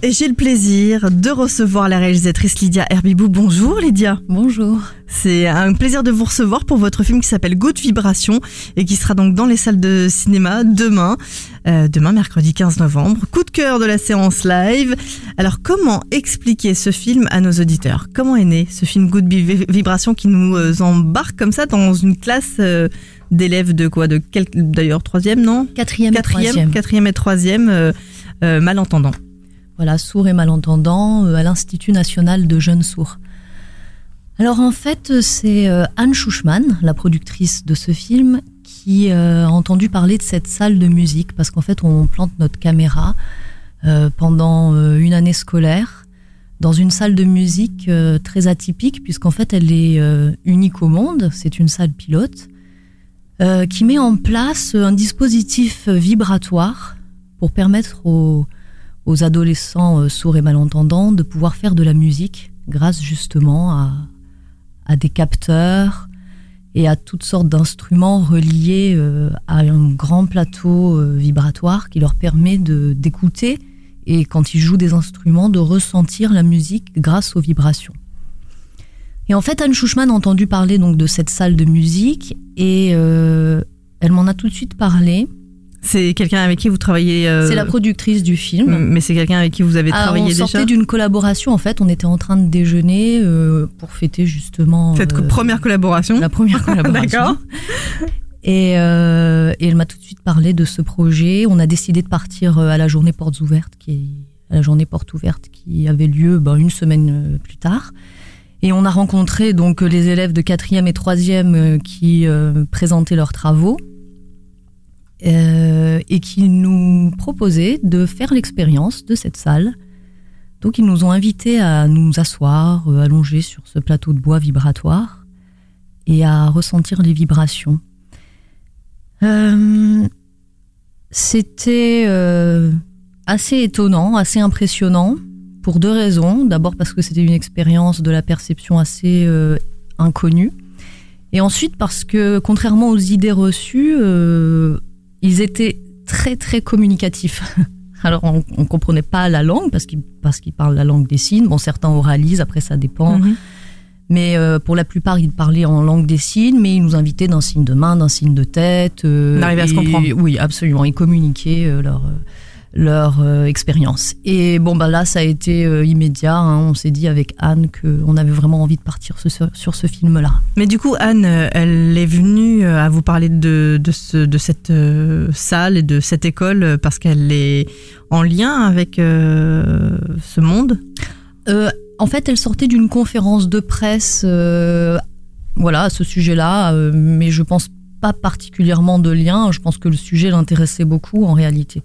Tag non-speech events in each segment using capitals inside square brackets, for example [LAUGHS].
Et j'ai le plaisir de recevoir la réalisatrice Lydia Herbibou. Bonjour Lydia. Bonjour. C'est un plaisir de vous recevoir pour votre film qui s'appelle Good Vibration et qui sera donc dans les salles de cinéma demain, euh, demain mercredi 15 novembre. Coup de cœur de la séance live. Alors comment expliquer ce film à nos auditeurs? Comment est né ce film Good Vi- Vibration qui nous euh, embarque comme ça dans une classe euh, d'élèves de quoi? De quel d'ailleurs troisième non? Quatrième, et Quatrième, troisième. quatrième et troisième euh, euh, malentendants. Voilà, sourds et malentendants euh, à l'Institut national de jeunes sourds. Alors en fait, c'est euh, Anne Schuchmann, la productrice de ce film, qui euh, a entendu parler de cette salle de musique parce qu'en fait, on plante notre caméra pendant une année scolaire dans une salle de musique très atypique puisqu'en fait, elle est unique au monde. C'est une salle pilote qui met en place un dispositif vibratoire pour permettre aux aux adolescents euh, sourds et malentendants de pouvoir faire de la musique grâce justement à, des capteurs et à toutes sortes d'instruments reliés euh, à un grand plateau euh, vibratoire qui leur permet d'écouter et quand ils jouent des instruments de ressentir la musique grâce aux vibrations. Et en fait, Anne Schuchmann a entendu parler donc de cette salle de musique et elle m'en a tout de suite parlé. C'est quelqu'un avec qui vous travaillez euh, C'est la productrice du film. Mais c'est quelqu'un avec qui vous avez Ah, travaillé on déjà sortait d'une collaboration. En fait, on était en train de déjeuner euh, pour fêter justement Cette euh, première collaboration la première [LAUGHS] collaboration. D'accord. Et, et elle m'a tout de suite parlé de ce projet. On a décidé de partir à la journée portes ouvertes, qui à la journée portes ouvertes qui avait lieu ben, une semaine plus tard. Et on a rencontré donc les élèves de quatrième et troisième qui présentaient leurs travaux euh, et qui nous proposaient de faire l'expérience de cette salle. Donc ils nous ont invités à nous asseoir, euh, allongés sur ce plateau de bois vibratoire et à ressentir les vibrations. Euh, C'était euh, assez étonnant, assez impressionnant pour deux raisons. D'abord parce que c'était une expérience de la perception assez inconnue. Et ensuite parce que, contrairement aux idées reçues, ils étaient très très communicatifs. [LAUGHS] Alors on, on comprenait pas la langue parce qu'ils parce qu'ils parlent la langue des signes. Bon, certains oralisent, après ça dépend. Mhm. Mais euh, pour la plupart, ils parlaient en langue des signes, mais ils nous invitaient d'un signe de main, d'un signe de tête. euh, On arrivait à se comprendre. Oui, absolument. Ils communiquaient euh, leur, euh, leur euh, expérience. Et bon, bah là, ça a été euh, immédiat. hein. On s'est dit avec Anne qu'on avait vraiment envie de partir sur ce, sur ce film-là. Mais du coup, Anne, euh, elle est venue à vous parler de, de, ce, de cette euh, salle et de cette école parce qu'elle est en lien avec ce monde? En fait, elle sortait d'une conférence de presse voilà, à ce sujet-là, mais je pense pas particulièrement de lien. Je pense que le sujet l'intéressait beaucoup en réalité.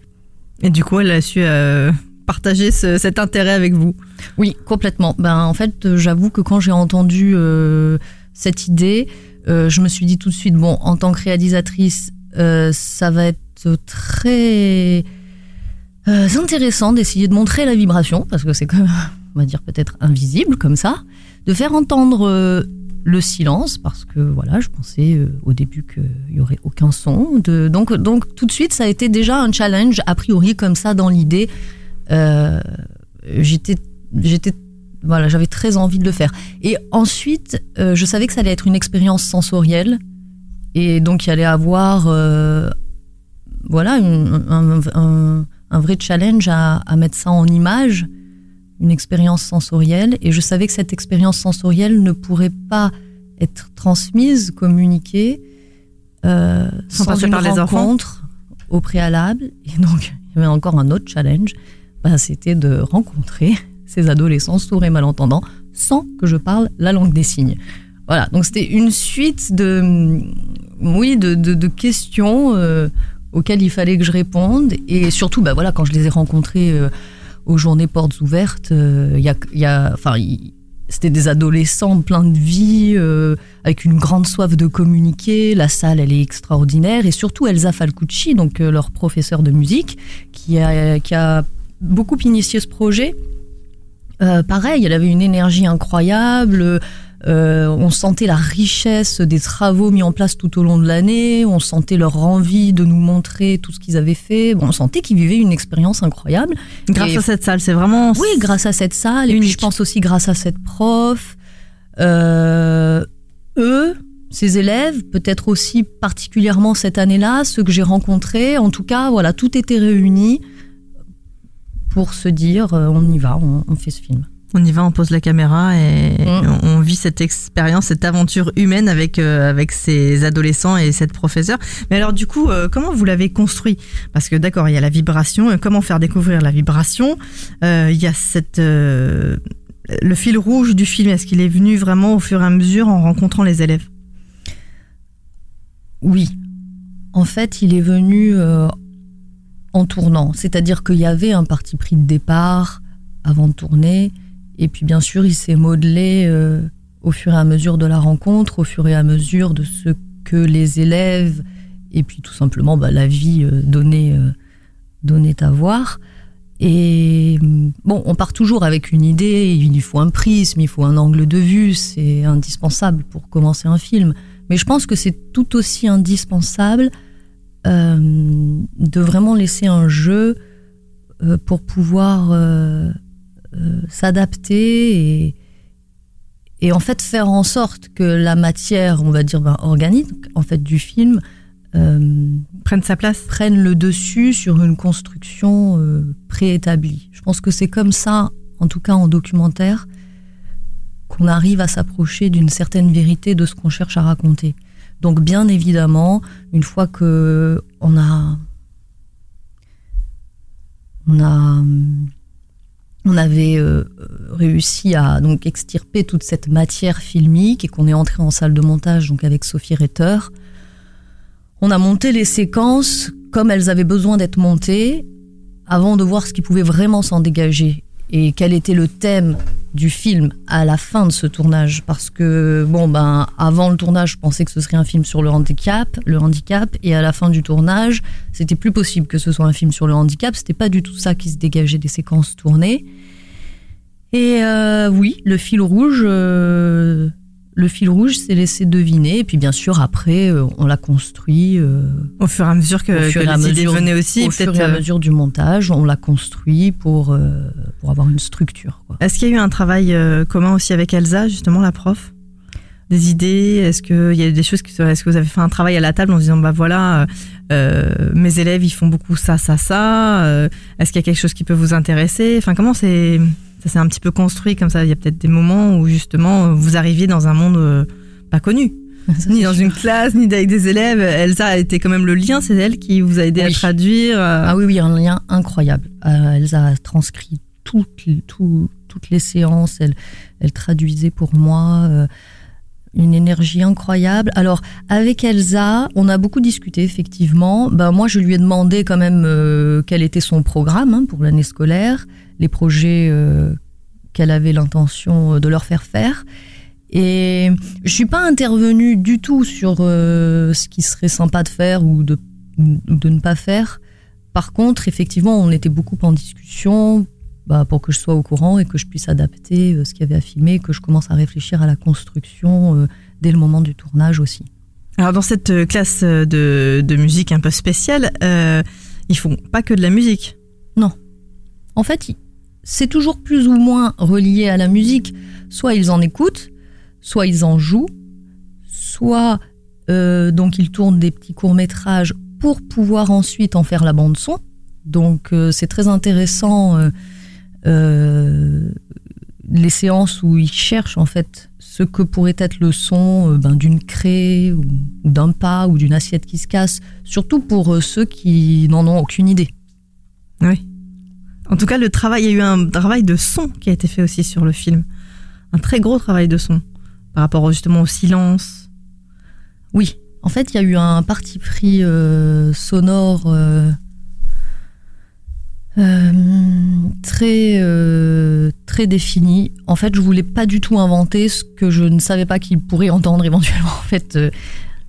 Et du coup, elle a su euh, partager ce- cet intérêt avec vous. Oui, complètement. Ben, en fait, euh, j'avoue que quand j'ai entendu euh, cette idée, je me suis dit tout de suite, bon, en tant que réalisatrice, ça va être très intéressant d'essayer de montrer la vibration, parce que c'est quand on va dire, peut-être invisible comme ça, de faire entendre le silence, parce que voilà, je pensais euh, au début qu'il y aurait aucun son. Donc, donc, tout de suite, ça a été déjà un challenge, a priori, comme ça, dans l'idée. Euh, j'étais, j'étais, voilà, j'avais très envie de le faire. Et ensuite, euh, je savais que ça allait être une expérience sensorielle, et donc il allait avoir, voilà, un, vrai challenge à mettre ça en image, une expérience sensorielle. Et je savais que cette expérience sensorielle ne pourrait pas être transmise, communiquée, euh, Sans sans, passer une par les enfants. rencontre au préalable. Et donc, [LAUGHS] il y avait encore un autre challenge bah, c'était de rencontrer [LAUGHS] ces adolescents sourds et malentendants sans que je parle la langue des signes. Voilà, donc c'était une suite de, oui, de, de, questions euh, auxquelles il fallait que je réponde. Et surtout, bah, voilà, quand je les ai rencontrés euh, aux journées portes ouvertes, il a, enfin, c'était des adolescents pleins de vie, euh, avec une grande soif de communiquer. La salle, elle est extraordinaire. Et surtout, Elsa Falcucci, donc euh, leur professeur de musique, qui a, qui a beaucoup initié ce projet. Euh, pareil, elle avait une énergie incroyable. Euh, on sentait la richesse des travaux mis en place tout au long de l'année. On sentait leur envie de nous montrer tout ce qu'ils avaient fait. Bon, on sentait qu'ils vivaient une expérience incroyable. Grâce à cette salle, c'est vraiment. Oui, grâce à cette salle. Et puis je pense aussi grâce à cette prof. Euh, eux, ces élèves, peut-être aussi particulièrement cette année-là, ceux que j'ai rencontrés. En tout cas, voilà, tout était réuni pour se dire, euh, on y va, on fait ce film. On y va, on pose la caméra et mm. on, vit cette expérience, cette aventure humaine avec euh, avec ces adolescents et cette professeure. Mais alors du coup, euh, comment vous l'avez construit? Parce que d'accord, il y a la vibration. Comment faire découvrir la vibration? Euh, Il y a cette le fil rouge du film. Est-ce qu'il est venu vraiment au fur et à mesure en rencontrant les élèves? Oui. En fait, il est venu en tournant. C'est-à-dire qu'il y avait un parti pris de départ avant de tourner et puis bien sûr, il s'est modelé euh, au fur et à mesure de la rencontre, au fur et à mesure de ce que les élèves et puis tout simplement bah, la vie euh, donnait, euh, donnait à voir. Et bon, on part toujours avec une idée, il faut un prisme, il faut un angle de vue, c'est indispensable pour commencer un film. Mais je pense que c'est tout aussi indispensable de vraiment laisser un jeu pour pouvoir euh, s'adapter et, et en fait faire en sorte que la matière, on va dire ben, organique, en fait du film, euh, prenne sa place, prenne le dessus sur une construction euh, préétablie. Je pense que c'est comme ça, en tout cas en documentaire, qu'on arrive à s'approcher d'une certaine vérité de ce qu'on cherche à raconter. Donc bien évidemment, une fois que on a on a on avait euh, réussi à donc extirper toute cette matière filmique et qu'on est entré en salle de montage donc avec Sophie Retter. On a monté les séquences comme elles avaient besoin d'être montées avant de voir ce qui pouvait vraiment s'en dégager et quel était le thème du film à la fin de ce tournage? Parce que bon ben avant le tournage je pensais que ce serait un film sur le handicap le handicap. Et à la fin du tournage c'était plus possible que ce soit un film sur le handicap. C'était pas du tout ça qui se dégageait des séquences tournées. Et euh, oui le fil rouge euh, le fil rouge s'est laissé deviner. Et puis bien sûr après euh, on l'a construit euh, au fur et à mesure que, les idées venaient aussi au fur et à euh, mesure du montage on l'a construit pour pour avoir une structure est-ce qu'il y a eu un travail commun aussi avec Elsa justement la prof? Des idées est-ce qu'il y a des choses qui est-ce que vous avez fait un travail à la table en disant bah voilà mes élèves ils font beaucoup ça ça ça est-ce qu'il y a quelque chose qui peut vous intéresser? Enfin comment c'est ça s'est un petit peu construit comme ça? Il y a peut-être des moments où justement vous arriviez dans un monde euh, pas connu. [LAUGHS] ni dans une classe, ni avec des élèves. Elsa a été quand même le lien, c'est elle qui vous a aidé à traduire. Euh. Ah oui, oui, un lien incroyable. Euh, Elsa a transcrit toutes, toutes les séances, elle, elle traduisait pour moi une énergie incroyable. Alors, avec Elsa, on a beaucoup discuté, effectivement. Ben, moi, je lui ai demandé quand même quel était son programme hein, pour l'année scolaire les projets euh, qu'elle avait l'intention de leur faire faire. Et je suis pas intervenue du tout sur euh, ce qui serait sympa de faire ou de, de ne pas faire. Par contre, effectivement, on était beaucoup en discussion bah, pour que je sois au courant et que je puisse adapter euh, ce qu'il y avait à filmer, que je commence à réfléchir à la construction dès le moment du tournage aussi. Alors dans cette classe de, de musique un peu spéciale, ils font pas que de la musique. Non. En fait, c'est toujours plus ou moins relié à la musique. Soit ils en écoutent, soit ils en jouent, soit euh, donc ils tournent des petits courts métrages pour pouvoir ensuite en faire la bande son. Donc euh, c'est très intéressant euh, les séances où ils cherchent en fait ce que pourrait être le son ben, d'une craie ou, ou d'un pas ou d'une assiette qui se casse, surtout pour ceux qui n'en ont aucune idée. Oui. En tout cas, le travail, il y a eu un travail de son qui a été fait aussi sur le film. Un très gros travail de son par rapport justement au silence. Oui, en fait, il y a eu un parti pris euh, sonore euh, euh, très très défini. En fait, je voulais pas du tout inventer ce que je ne savais pas qu'il pourrait entendre éventuellement. [LAUGHS] En fait,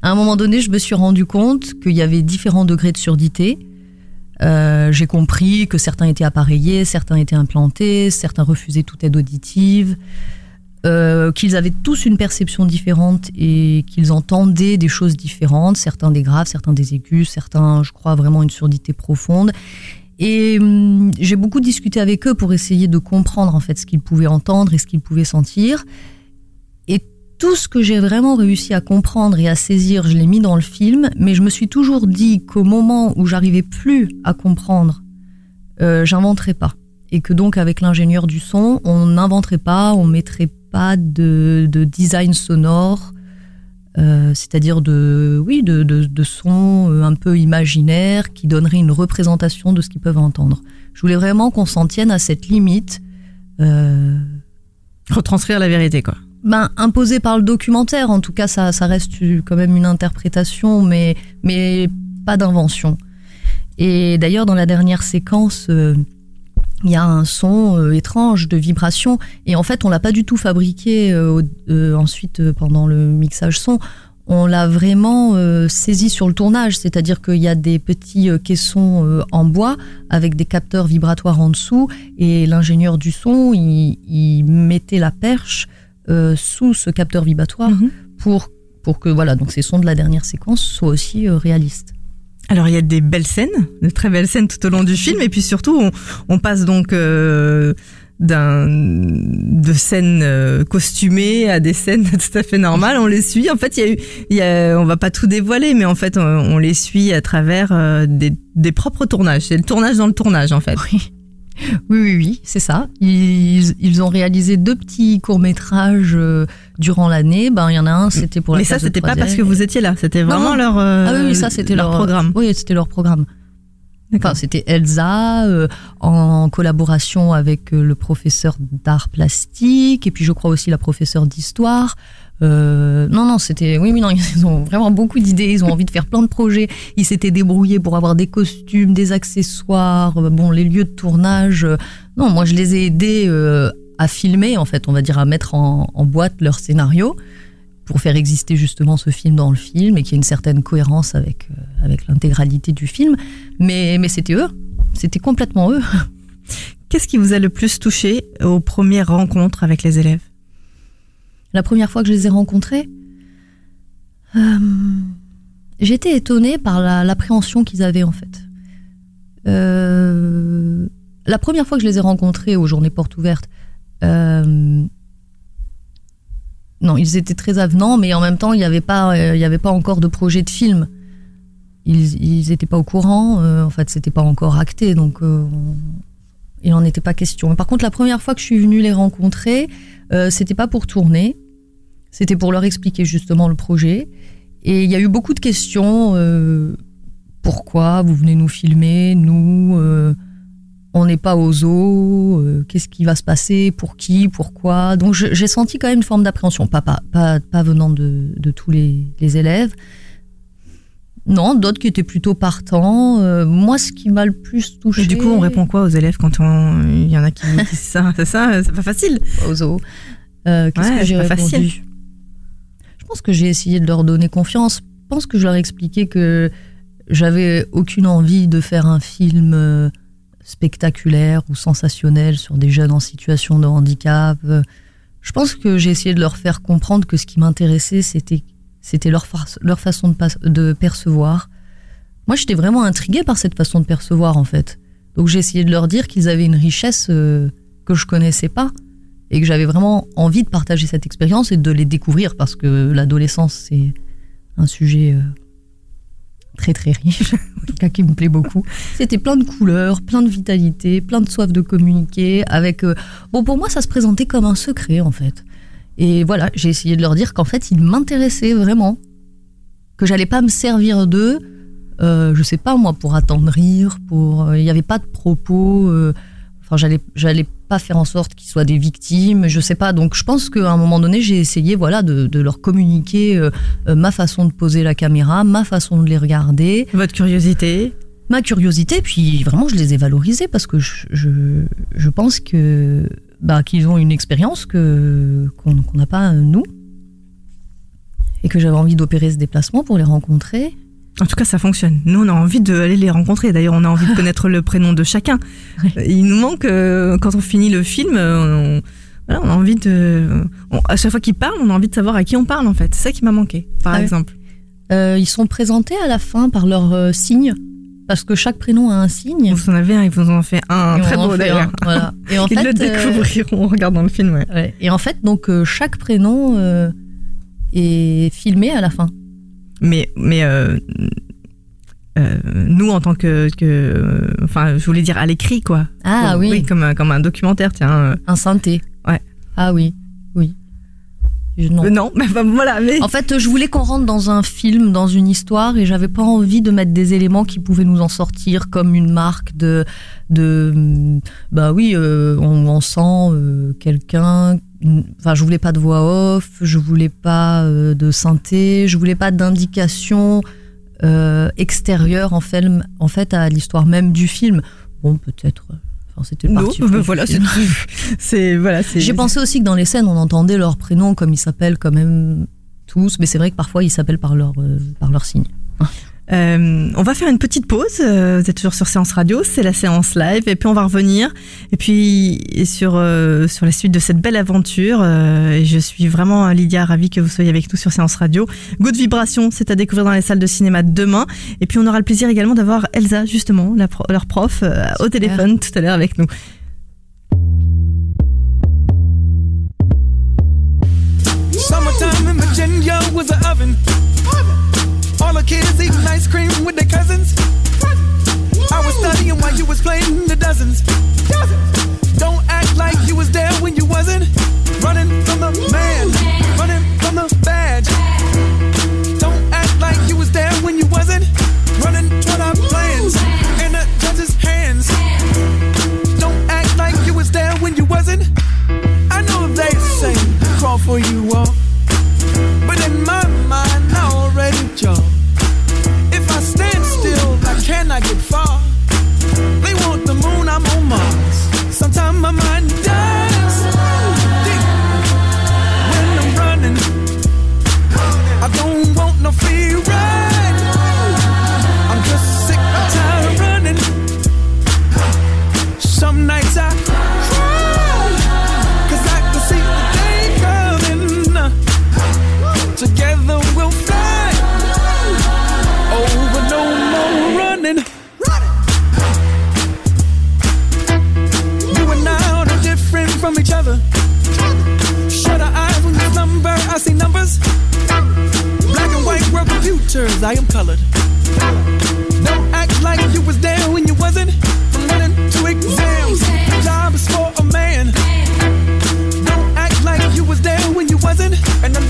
à un moment donné, je me suis rendu compte qu'il y avait différents degrés de surdité. J'ai compris que certains étaient appareillés, certains étaient implantés, certains refusaient toute aide auditive. Euh, qu'ils avaient tous une perception différente et qu'ils entendaient des choses différentes, certains des graves, certains des aigus, certains, je crois, vraiment une surdité profonde. Et hum, j'ai beaucoup discuté avec eux pour essayer de comprendre en fait ce qu'ils pouvaient entendre et ce qu'ils pouvaient sentir. Et tout ce que j'ai vraiment réussi à comprendre et à saisir, je l'ai mis dans le film, mais je me suis toujours dit qu'au moment où j'arrivais plus à comprendre, euh, j'inventerais pas. Et que donc avec l'ingénieur du son, on n'inventerait pas, on mettrait pas de, design sonore, euh, c'est-à-dire de, oui, de, de, sons euh, un peu imaginaires qui donneraient une représentation de ce qu'ils peuvent entendre. Je voulais vraiment qu'on s'en tienne à cette limite. Euh, Retranscrire la vérité, quoi. Ben, imposé par le documentaire, en tout cas, ça, ça reste quand même une interprétation, mais, mais pas d'invention. Et d'ailleurs, dans la dernière séquence, il y a un son euh, étrange de vibration et en fait on l'a pas du tout fabriqué euh, euh, ensuite pendant le mixage son on l'a vraiment saisi sur le tournage, c'est-à-dire qu'il y a des petits caissons en bois avec des capteurs vibratoires en dessous et l'ingénieur du son, il, mettait la perche sous ce capteur vibratoire mhm. pour, pour que voilà, donc ces sons de la dernière séquence soient aussi réalistes. Alors il y a des belles scènes, de très belles scènes tout au long du film, et puis surtout on, passe donc euh, d'un de scènes euh, costumées à des scènes [LAUGHS] tout à fait normales. On les suit. En fait, il y a eu, on va pas tout dévoiler, mais en fait on, les suit à travers euh, des, des propres tournages. C'est le tournage dans le tournage en fait. Oui, oui, oui, c'est ça. Ils, ils, ont réalisé deux petits courts-métrages euh, durant l'année. Ben, il y en a un, c'était pour la Mais ça, c'était pas parce que vous étiez là, c'était vraiment leur, euh, ah oui, ça, c'était leur, programme. Oui, c'était leur programme. Enfin, c'était Elsa euh, en collaboration avec le professeur d'art plastique et puis je crois aussi la professeure d'histoire. Euh, non, non, c'était. Oui, oui, non, [LAUGHS] ils ont vraiment beaucoup d'idées. Ils ont envie de faire plein de projets. Ils s'étaient débrouillés pour avoir des costumes, des accessoires, euh, bon, les lieux de tournage. Euh, non, moi, je les ai aidés à filmer, en fait, on va dire, à mettre en, boîte leur scénario pour faire exister justement ce film dans le film et qu'il y ait une certaine cohérence avec, avec l'intégralité du film. Mais, mais c'était eux. C'était complètement eux. [LAUGHS] Qu'est-ce qui vous a le plus touché aux premières rencontres avec les élèves? La première fois que je les ai rencontrés, euh, j'étais étonnée par l'appréhension qu'ils avaient en fait. Euh, la première fois que je les ai rencontrés aux journées portes ouvertes, euh, non, ils étaient très avenants, mais en même temps, il n'y avait, pas, avait pas encore de projet de film. Ils n'étaient pas au courant, en fait, c'était pas encore acté, donc il n'en était pas question. Par contre, la première fois que je suis venue les rencontrer, c'était pas pour tourner, c'était pour leur expliquer justement le projet. Et il y a eu beaucoup de questions. Euh, pourquoi vous venez nous filmer Nous, euh, on n'est pas aux zoo. Euh, qu'est-ce qui va se passer Pour qui Pourquoi Donc j'ai senti quand même une forme d'appréhension, pas, pas, pas, venant de, tous les, élèves. Non, d'autres qui étaient plutôt partants. moi, ce qui m'a le plus touché. du coup, on répond quoi aux élèves quand il y en a qui disent ça? [LAUGHS] C'est ça, c'est pas facile. Aux zoo. Qu'est-ce que j'ai répondu facile. Je pense que j'ai essayé de leur donner confiance. Je pense que je leur ai expliqué que j'avais aucune envie de faire un film euh, spectaculaire ou sensationnel sur des jeunes en situation de handicap. Je pense que j'ai essayé de leur faire comprendre que ce qui m'intéressait, c'était leur, façon de, de percevoir. Moi, j'étais vraiment intriguée par cette façon de percevoir, en fait. Donc, j'ai essayé de leur dire qu'ils avaient une richesse euh, que je connaissais pas et que j'avais vraiment envie de partager cette expérience et de les découvrir parce que l'adolescence, c'est un sujet euh, très très riche, [LAUGHS] en tout cas qui me plaît beaucoup. C'était plein de couleurs, plein de vitalité, plein de soif de communiquer. Avec euh, bon, pour moi, ça se présentait comme un secret en fait. Et voilà, j'ai essayé de leur dire qu'en fait, ils m'intéressaient vraiment, que j'allais pas me servir d'eux, euh, je sais pas moi, pour attendrir, pour, il n'y avait pas de propos Enfin, j'allais, j'allais pas faire en sorte qu'ils soient des victimes, je sais pas. Donc, je pense qu'à un moment donné, j'ai essayé, voilà, de, de leur communiquer euh, euh, ma façon de poser la caméra, ma façon de les regarder, Votre curiosité ma curiosité. Puis vraiment, je les ai valorisés parce que je, je, je pense que bah, qu'ils ont une expérience que qu'on qu'on n'a pas euh, nous, et que j'avais envie d'opérer ce déplacement pour les rencontrer. En tout cas, ça fonctionne. Nous, on a envie d'aller les rencontrer. D'ailleurs, on a envie de [LAUGHS] connaître le prénom de chacun. Il nous manque, euh, quand on finit le film, euh, on, voilà, on a envie de. on- à chaque fois qu'il parle, on a envie de savoir à qui on parle, en fait. C'est ça qui m'a manqué, par Ah exemple. Euh, ils sont présentés à la fin par leur euh, signe, parce que chaque prénom a un signe. Vous en avez un, ils vous en ont fait un Et très beau d'ailleurs. voilà. Et en [LAUGHS] Ils fait, le euh, découvriront en regardant le film, ouais. ouais. Et en fait, donc chaque prénom euh, est filmé à la fin. Mais, mais euh, euh, nous, en tant que, que. euh, Enfin, je voulais dire à l'écrit, quoi. Ah Comme- oui, comme, un- comme un documentaire, tiens. euh. un synthé. Ouais. Ah oui, oui. Je- non. Euh, non, mais [LAUGHS] enfin, voilà, mais. En fait, je voulais qu'on rentre dans un film, dans une histoire, et j'avais pas envie de mettre des éléments qui pouvaient nous en sortir, comme une marque de, de, bah oui, euh, on, on sent euh, quelqu'un. Enfin, je voulais pas de voix off, je voulais pas euh, de synthé, je voulais pas d'indication euh, extérieure en fait, en fait à l'histoire même du film. Bon, peut-être. euh, Enfin, c'était Non, parti. [LAUGHS] [LAUGHS] voilà, c'est voilà. J'ai pensé aussi que dans les scènes, on entendait leurs prénoms comme ils s'appellent quand même tous, mais c'est vrai que parfois ils s'appellent par leur euh, par leur signe. Euh, on va faire une petite pause. euh, Vous êtes toujours sur Séance Radio, c'est la séance live, et puis on va revenir. Et puis et sur euh, sur la suite de cette belle aventure. euh, et je suis vraiment Lydia ravie que vous soyez avec nous sur Séance Radio. Good Vibration, c'est à découvrir dans les salles de cinéma demain. Et puis on aura le plaisir également d'avoir Elsa justement, la pro- leur prof, euh, au téléphone tout à l'heure avec nous. Summertime in Virginia was an oven. The kids eating ice cream with their cousins. I was studying while you was playing the dozens. Don't act like you was there when you wasn't. Running from the man, running from the badge. Don't act like you was there when you wasn't. Running toward our plans in the judge's hands. Don't act like you was there when you wasn't. I know they say crawl for you all, but in my mind I already jump. If I get far. They want the moon, I'm on Mars. Sometimes my mind each other. Shut our eyes when you number, I see numbers. Black and white world computers, I am colored. Don't act like you was there when you wasn't. From running to exams, the job is for a man. Don't act like you was there when you wasn't. And the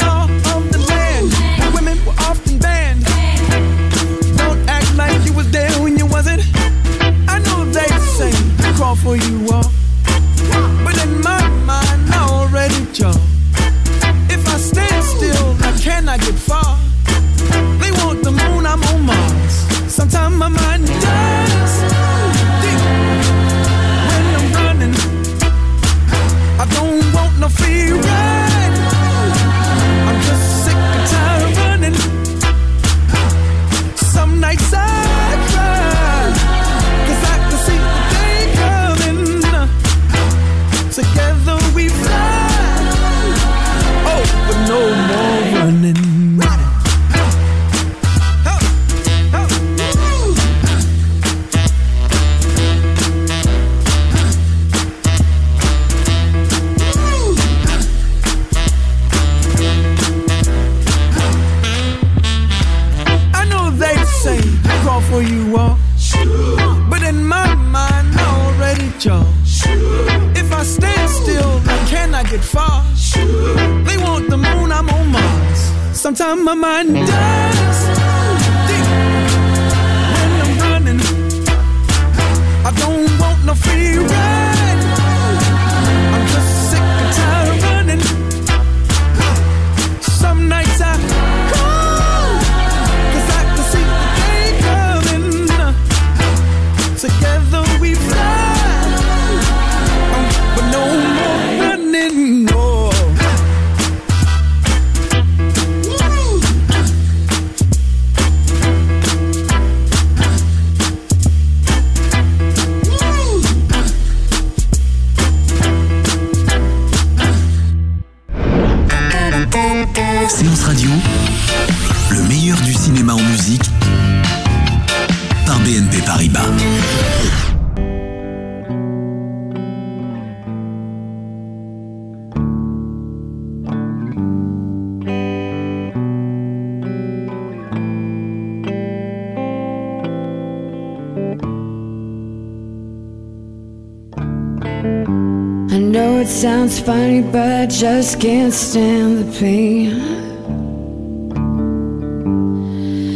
It's funny, but I just can't stand the pain.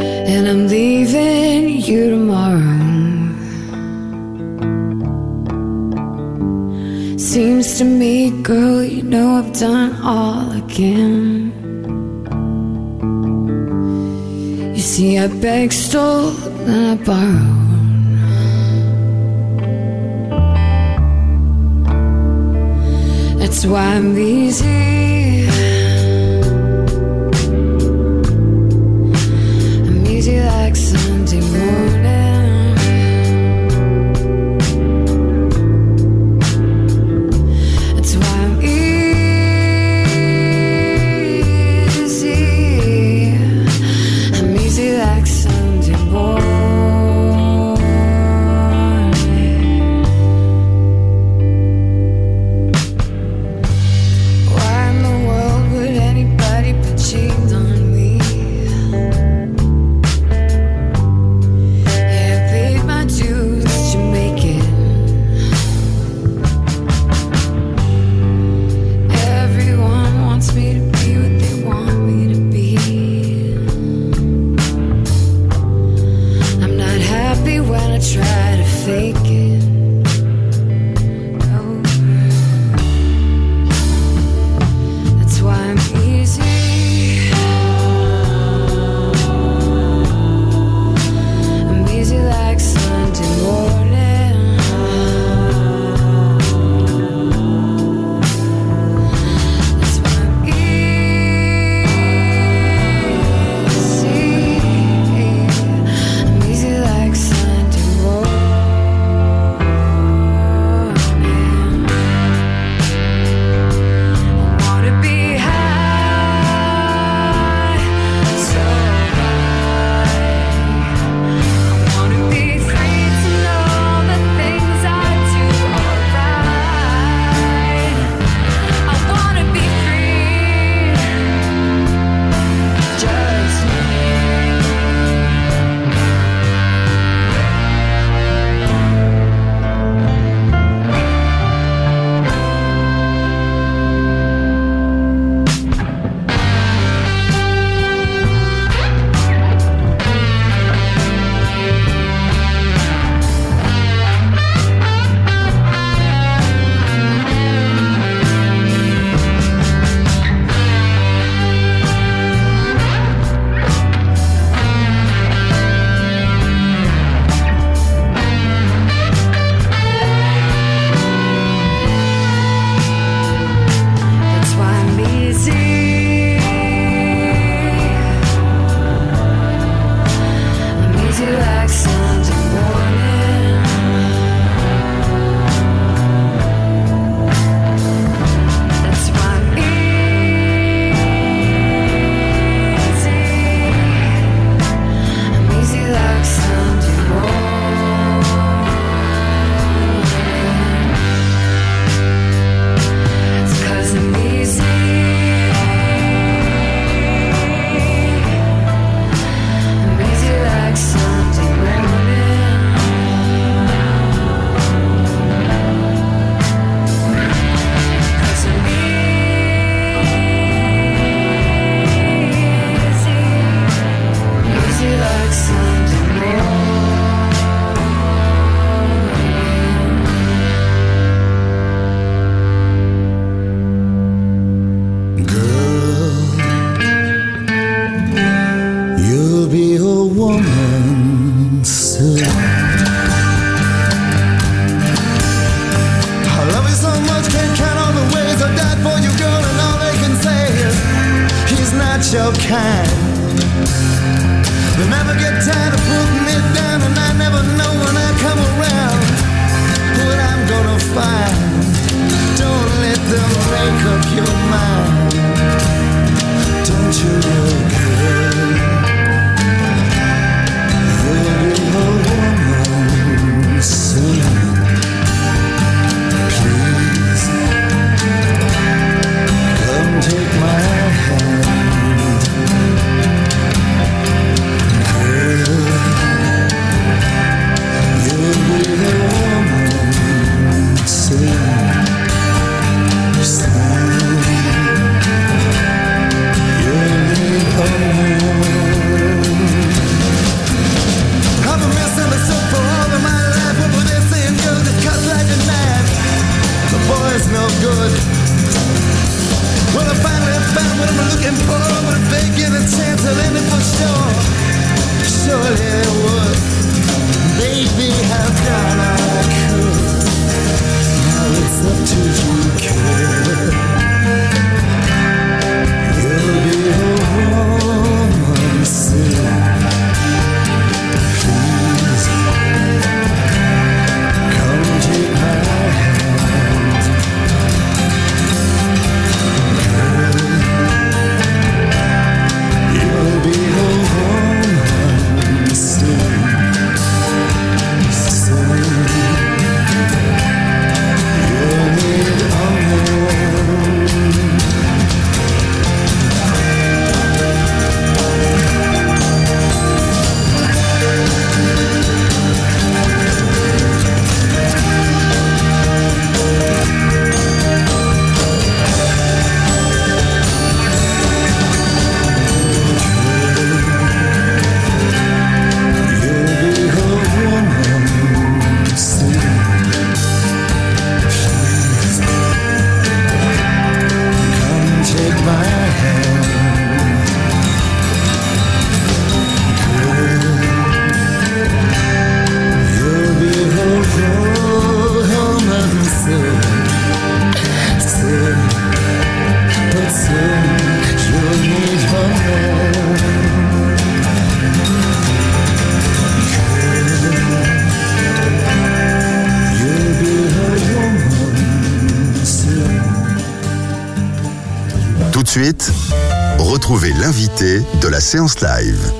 And I'm leaving you tomorrow. Seems to me, girl, you know I've done all I can. You see, I beg, stole, and I borrowed. That's why I'm busy. Séance live.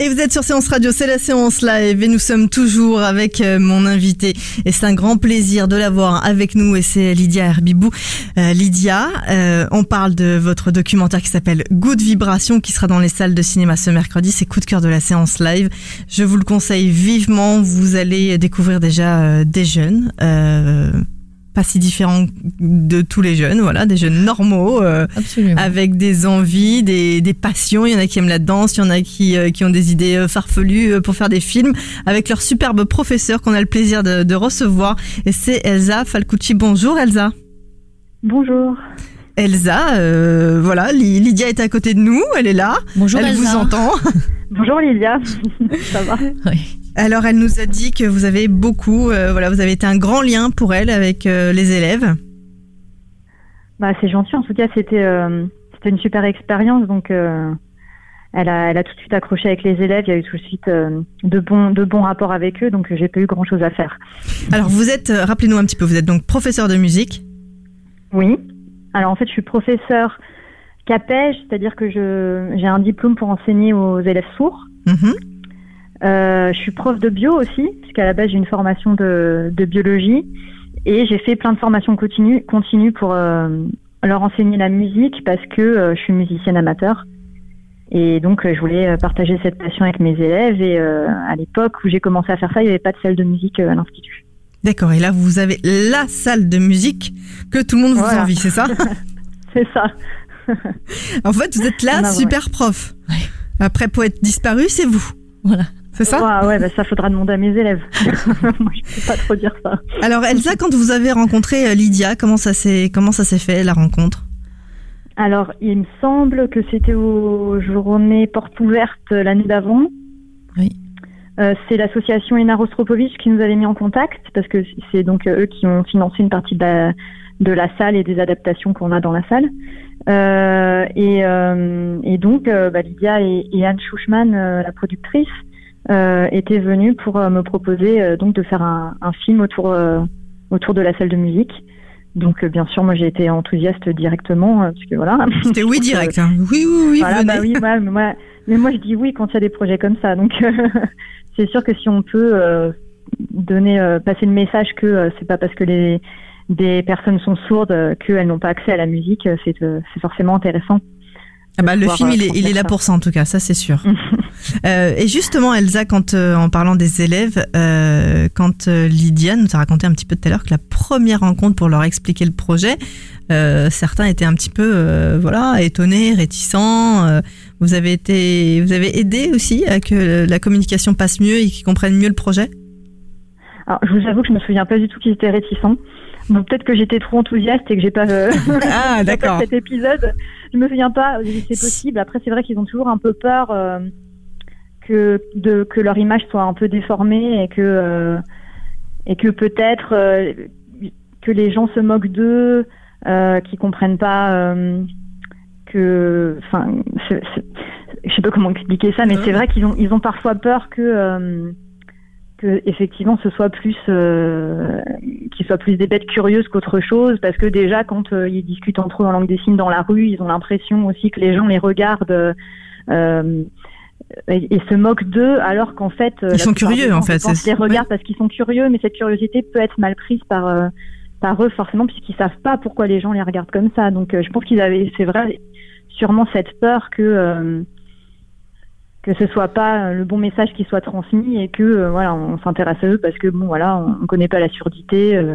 Et vous êtes sur Séance Radio, c'est la séance live et nous sommes toujours avec euh, mon invité et c'est un grand plaisir de l'avoir avec nous et c'est Lydia Herbibou. Euh, Lydia, euh, on parle de votre documentaire qui s'appelle Good Vibration qui sera dans les salles de cinéma ce mercredi, c'est coup de cœur de la séance live. Je vous le conseille vivement, vous allez découvrir déjà des jeunes. Pas si différents de tous les jeunes, voilà, des jeunes normaux, euh, avec des envies, des, des passions. Il y en a qui aiment la danse, il y en a qui, euh, qui ont des idées euh, farfelues pour faire des films, avec leur superbe professeur qu'on a le plaisir de, de recevoir. Et c'est Elsa Falcucci. Bonjour Elsa. Bonjour. Elsa, euh, voilà, Ly- Lydia est à côté de nous, elle est là, Bonjour elle Elsa. vous entend. [LAUGHS] Bonjour Lilia. [LAUGHS] Ça va? Oui. Alors elle nous a dit que vous avez beaucoup, euh, voilà, vous avez été un grand lien pour elle avec euh, les élèves. bah, C'est gentil. En tout cas, c'était euh, c'était une super expérience. Donc, elle, a, elle a tout de suite accroché avec les élèves. Il y a eu tout de suite de, bons, de bons rapports avec eux. Donc, j'ai pas eu grand-chose à faire. Alors vous êtes, rappelez-nous un petit peu, vous êtes donc professeur de musique. Oui. Alors, en fait, je suis professeur CAPEJ, c'est-à-dire que je j'ai un diplôme pour enseigner aux élèves sourds. Mhm. Euh, je suis prof de bio aussi, puisqu'à la base j'ai une formation de, de biologie et j'ai fait plein de formations continues, continues pour euh, leur enseigner la musique parce que euh, je suis musicienne amateur et donc euh, je voulais partager cette passion avec mes élèves et euh, à l'époque où j'ai commencé à faire ça, il n'y avait pas de salle de musique euh, à l'institut. D'accord, et là vous avez la salle de musique que tout le monde vous Voilà. envie, c'est ça? [LAUGHS] C'est ça. En fait, vous êtes là, On a- super prof. Ouais. Après, poète disparu, c'est vous. Voilà. C'est ça Ouais, ouais, bah, ça faudra demander à mes élèves. [LAUGHS] Moi, je peux pas trop dire ça. Alors, Elsa, quand vous avez rencontré euh, Lydia, comment ça s'est comment ça s'est fait la rencontre? Alors, il me semble que c'était aux journées portes ouvertes euh, l'année d'avant. Oui. Euh, c'est l'association Ena Rostropovich qui nous avait mis en contact parce que c'est donc eux qui ont financé une partie de la, de la salle et des adaptations qu'on a dans la salle. Euh, et, euh, et donc, bah, Lydia et, et Anne Schuchman, la productrice, euh, étaient venues pour euh, me proposer euh, donc de faire un, un film autour autour de la salle de musique. Donc, bien sûr, moi j'ai été enthousiaste directement parce que voilà. C'était [LAUGHS] oui direct. hein. Oui, oui, oui, Voilà, bah oui, mais moi, mais moi je dis oui quand il y a des projets comme ça. Donc [LAUGHS] c'est sûr que si on peut donner, euh, passer le message que euh, c'est pas parce que les des personnes sont sourdes euh, qu'elles n'ont pas accès à la musique, c'est c'est forcément intéressant. Ah bah, le film, euh, il est, il est là pour ça, en tout cas, ça c'est sûr. [LAUGHS] Euh, et justement, Elsa, quand euh, en parlant des élèves, euh, quand euh, Lydia nous a raconté un petit peu tout à l'heure que la première rencontre pour leur expliquer le projet, euh, certains étaient un petit peu, euh, voilà, étonnés, réticents. euh, vous avez été, vous avez aidé aussi à que la communication passe mieux et qu'ils comprennent mieux le projet? Alors je vous avoue que je me souviens pas du tout qu'ils étaient réticents. Bon, peut-être que j'étais trop enthousiaste et que j'ai pas, euh, [LAUGHS] Ah, [LAUGHS] d'accord. cet épisode. Je me souviens pas. C'est possible. Après, c'est vrai qu'ils ont toujours un peu peur euh, que de que leur image soit un peu déformée et que euh, et que peut-être euh, que les gens se moquent d'eux, euh, qu'ils comprennent pas que, enfin, je sais pas comment expliquer ça, mais Ouais. c'est vrai qu'ils ont ils ont parfois peur que que effectivement ce soit plus euh, qu'ils soient plus des bêtes curieuses qu'autre chose parce que déjà quand euh, ils discutent entre eux en langue des signes dans la rue ils ont l'impression aussi que les gens les regardent euh, et, et se moquent d'eux alors qu'en fait Ils sont curieux, gens, en fait, c'est- les regardent parce qu'ils sont curieux mais cette curiosité peut être mal prise par par eux forcément puisqu'ils savent pas pourquoi les gens les regardent comme ça. Donc je pense qu'ils avaient c'est vrai sûrement cette peur que que ce soit pas le bon message qui soit transmis et que euh, voilà on s'intéresse à eux parce que bon voilà on, on connaît pas la surdité euh,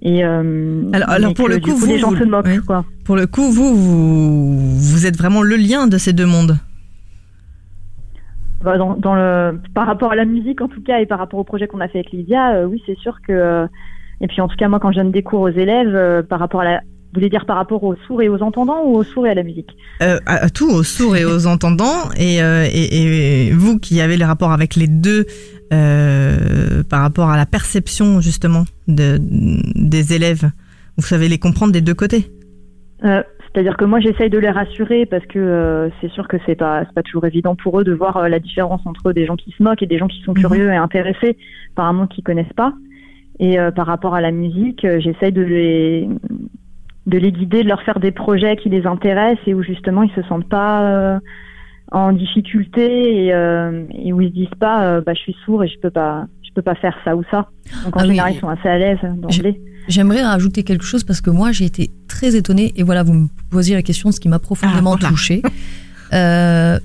et euh, Alors- alors et pour que, le coup, coup, vous, les gens vous- se moquent oui. quoi Pour le coup, vous, vous, vous êtes vraiment le lien de ces deux mondes. Bah, dans, dans le par rapport à la musique en tout cas et par rapport au projet qu'on a fait avec Lydia euh, oui c'est sûr que euh, et puis en tout cas moi quand je donne des cours aux élèves euh, par rapport à la vous voulez dire par rapport aux sourds et aux entendants ou aux sourds et à la musique Euh, à, tout, aux sourds et aux entendants. Et, euh, et, et vous qui avez les rapports avec les deux euh, par rapport à la perception justement de, des élèves, vous savez les comprendre des deux côtés? Euh, C'est-à-dire que moi j'essaye de les rassurer parce que euh, c'est sûr que c'est pas c'est pas toujours évident pour eux de voir euh, la différence entre des gens qui se moquent et des gens qui sont Mhm. curieux et intéressés par un monde qu'ils connaissent pas. Et euh, par rapport à la musique, j'essaye de les de les guider, de leur faire des projets qui les intéressent et où justement ils se sentent pas euh, en difficulté et, euh, et où ils se disent pas euh, bah je suis sourd et je peux pas je peux pas faire ça ou ça. Donc en Ah oui. général ils sont assez à l'aise d'emblée. J'aimerais rajouter quelque chose parce que moi j'ai été très étonnée et voilà vous me posiez la question ce qui m'a profondément Ah, voilà. touchée. Euh,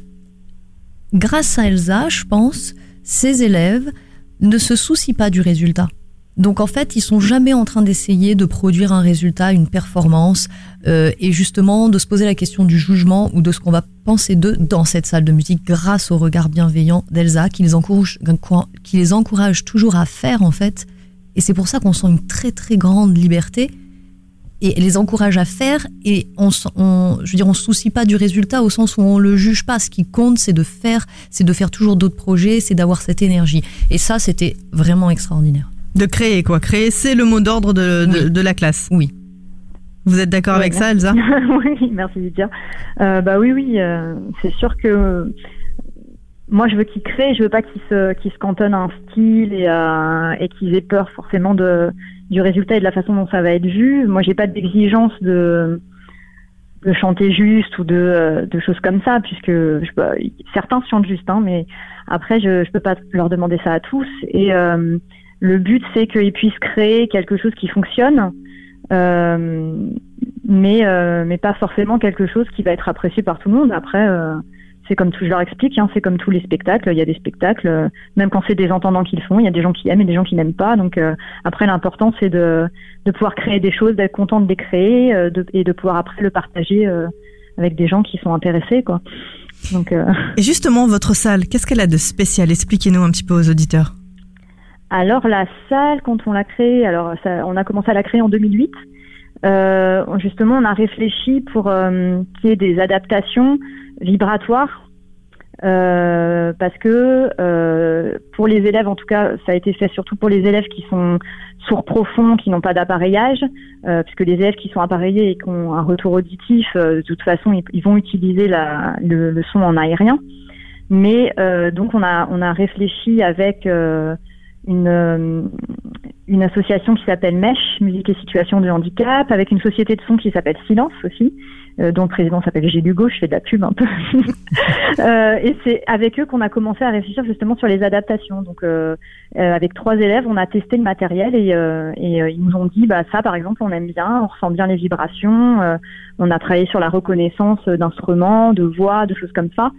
grâce à Elsa, je pense, ces élèves ne se soucient pas du résultat. Donc en fait, ils sont jamais en train d'essayer de produire un résultat, une performance, euh, et justement de se poser la question du jugement ou de ce qu'on va penser d'eux dans cette salle de musique grâce au regard bienveillant d'Elsa qui les encourage, qui les encourage toujours à faire en fait. Et c'est pour ça qu'on sent une très très grande liberté et les encourage à faire et on, on je veux dire on se soucie pas du résultat au sens où on le juge pas. Ce qui compte c'est de faire c'est de faire toujours d'autres projets c'est d'avoir cette énergie. Et ça c'était vraiment extraordinaire De créer quoi. Créer, c'est le mot d'ordre de, de, Oui. de la classe. Oui. Vous êtes d'accord Ouais, avec ça, merci. Elsa [LAUGHS] oui, merci Lydia. Euh, bah oui, oui, euh, c'est sûr que euh, moi je veux qu'ils créent, je veux pas qu'ils se, qu'ils se cantonnent à un style et, à- et qu'ils aient peur forcément de, du résultat et de la façon dont ça va être vu. Moi j'ai pas d'exigence de de chanter juste ou de, euh, de choses comme ça, puisque je, bah, certains chantent juste, hein, mais après je, je peux pas leur demander ça à tous. Et euh, le but c'est qu'ils puissent créer quelque chose qui fonctionne. Euh, mais euh, mais pas forcément quelque chose qui va être apprécié par tout le monde. Après, euh, c'est comme tout, je leur explique, hein, c'est comme tous les spectacles. Il y a des spectacles, euh, même quand c'est des entendants qui le font, il y a des gens qui aiment et des gens qui n'aiment pas. Donc euh, après, l'important c'est de de pouvoir créer des choses, d'être content de les créer euh, de, et de pouvoir après le partager avec des gens qui sont intéressés, quoi. Donc Et justement, votre salle, qu'est-ce qu'elle a de spécial? Expliquez-nous un petit peu aux auditeurs. Alors la salle, quand on l'a créée, alors on a commencé à la créer en 2008. Euh, justement, on a réfléchi pour euh, qu'il y ait des adaptations vibratoires. euh, parce que euh, pour les élèves, en tout cas, ça a été fait surtout pour les élèves qui sont sourds profonds, qui n'ont pas d'appareillage, euh, puisque les élèves qui sont appareillés et qui ont un retour auditif, de toute façon, ils, vont utiliser la, le, le son en aérien. Mais donc on a on a réfléchi avec une euh, une association qui s'appelle MESH, Musique et Situation de Handicap, avec une société de son qui s'appelle Silence aussi, euh, dont le président s'appelle Gilles Hugo, je fais de la pub un peu. [LAUGHS] Euh, et c'est avec eux qu'on a commencé à réfléchir justement sur les adaptations. Donc euh, euh, avec trois élèves, on a testé le matériel et, euh, et ils nous ont dit, bah ça par exemple, on aime bien, on ressent bien les vibrations, euh, on a travaillé sur la reconnaissance d'instruments, de voix, de choses comme ça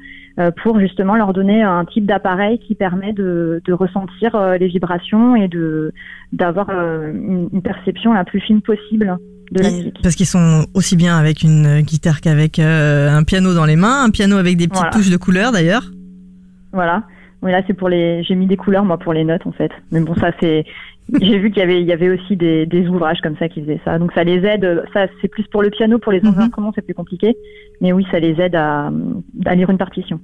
pour justement leur donner un type d'appareil qui permet de, de ressentir euh, les vibrations et de d'avoir euh, une, une perception la plus fine possible de la musique. Parce qu'ils sont aussi bien avec une guitare qu'avec euh, un piano dans les mains, un piano avec des petites Voilà. touches de couleur d'ailleurs. Voilà. Oui, là c'est pour les. J'ai mis des couleurs moi pour les notes en fait. Mais bon, ça c'est. J'ai vu qu'il y avait, il y avait aussi des, des ouvrages comme ça qui faisaient ça. Donc ça les aide. Ça, c'est plus pour le piano, pour les autres Mhm. instruments, c'est plus compliqué. Mais oui, ça les aide à, à lire une partition.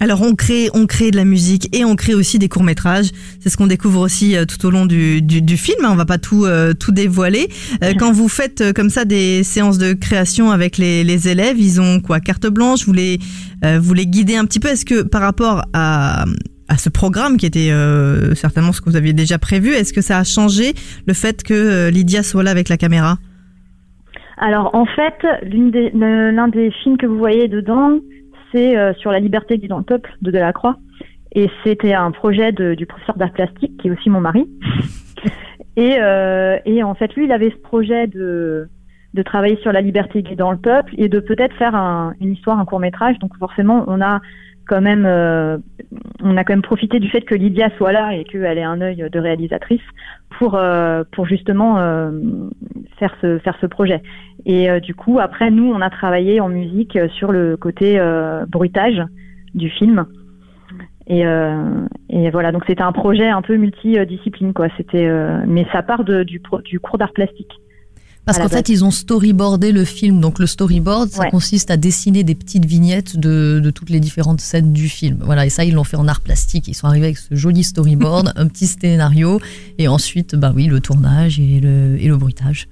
Alors on crée, on crée de la musique et on crée aussi des courts métrages. C'est ce qu'on découvre aussi euh, tout au long du, du, du film. hein. On va pas tout euh, tout dévoiler. Euh, quand vous faites comme ça des séances de création avec les, les élèves, ils ont quoi carte blanche. Vous les euh, vous les guidez un petit peu. Est-ce que par rapport à à ce programme qui était euh, certainement ce que vous aviez déjà prévu, est-ce que ça a changé le fait que euh, Lydia soit là avec la caméra? Alors en fait, des- l'un des films que vous voyez dedans, c'est euh, sur la liberté dans le peuple de Delacroix. Et c'était un projet de- du professeur d'art plastique, qui est aussi mon mari. [LAUGHS] et, et en fait, lui, il avait ce projet de, de travailler sur la liberté dans le peuple et de peut-être faire un- une histoire, un court métrage. Donc forcément, on a quand même, euh, on a quand même profité du fait que Lydia soit là et qu'elle ait un œil de réalisatrice pour euh, pour justement euh, faire ce faire ce projet. Et euh, du coup, après, nous, on a travaillé en musique sur le côté euh, bruitage du film. Et, euh, et voilà, donc c'était un projet un peu multidiscipline, quoi. C'était, mais ça part de, du, du cours d'art plastique. Parce qu'en fait, ils ont storyboardé le film. Donc, le storyboard, ça Ouais. consiste à dessiner des petites vignettes de, de toutes les différentes scènes du film. Voilà, et ça, ils l'ont fait en art plastique. Ils sont arrivés avec ce joli storyboard, [LAUGHS] un petit scénario, et ensuite, bah oui, le tournage et le, et le bruitage.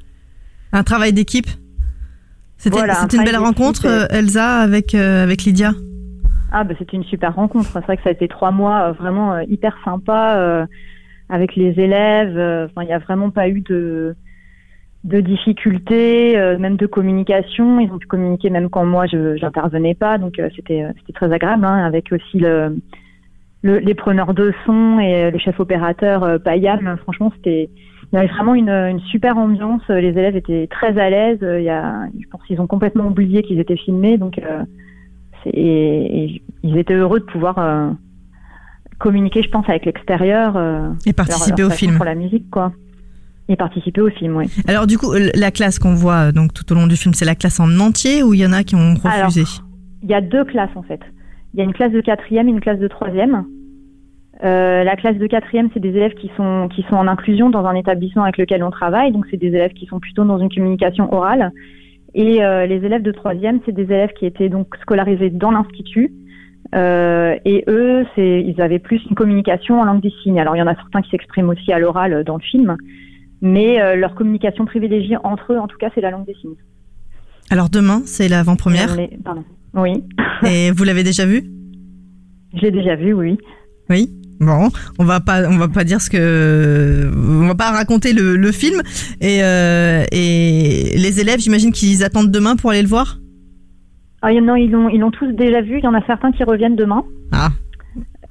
Un travail d'équipe? C'était Voilà, un c'était une belle rencontre, euh. euh, Elsa, avec avec avec Lydia? Ah, bah, c'était une super rencontre. C'est vrai que ça a été trois mois euh, vraiment euh, hyper sympa euh, avec les élèves. euh, Enfin, il n'y a vraiment pas eu de de difficultés, euh, même de communication. Ils ont pu communiquer même quand moi je j'intervenais pas, donc euh, c'était euh, c'était très agréable. Hein, avec aussi le, le- les preneurs de son et le chef opérateur euh, Payam. Franchement, c'était il y avait vraiment une, une super ambiance. Les élèves étaient très à l'aise. Il y a, je pense qu'ils ont complètement oublié qu'ils étaient filmés, donc. c'est- et, et ils étaient heureux de pouvoir communiquer, je pense, avec l'extérieur. Et participer leur- au film. Pour la musique, quoi. Participer au film, oui. Alors du coup, la classe qu'on voit euh, donc tout au long du film, c'est la classe en entier ou il y en a qui ont refusé? Il y a deux classes, en fait. Il y a une classe de quatrième et une classe de troisième. Euh, la classe de quatrième, c'est des élèves qui sont qui sont en inclusion dans un établissement avec lequel on travaille, donc c'est des élèves qui sont plutôt dans une communication orale. Et euh, les élèves de troisième, c'est des élèves qui étaient donc scolarisés dans l'institut. Euh, et eux, c'est ils avaient plus une communication en langue des signes. Alors il y en a certains qui s'expriment aussi à l'oral euh, dans le film, mais euh, leur communication privilégiée entre eux, en tout cas, c'est la langue des signes. Alors demain, c'est l'avant-première. Pardon. Oui, [LAUGHS] Et vous l'avez déjà vu je l'ai déjà vu, oui. Oui. Bon, on va pas, on va pas dire ce que, on va pas raconter le, le film. Et, euh, et les élèves, j'imagine qu'ils attendent demain pour aller le voir? Ah, a, ils l'ont, ils l'ont tous déjà vu. Il y en a certains qui reviennent demain. Ah.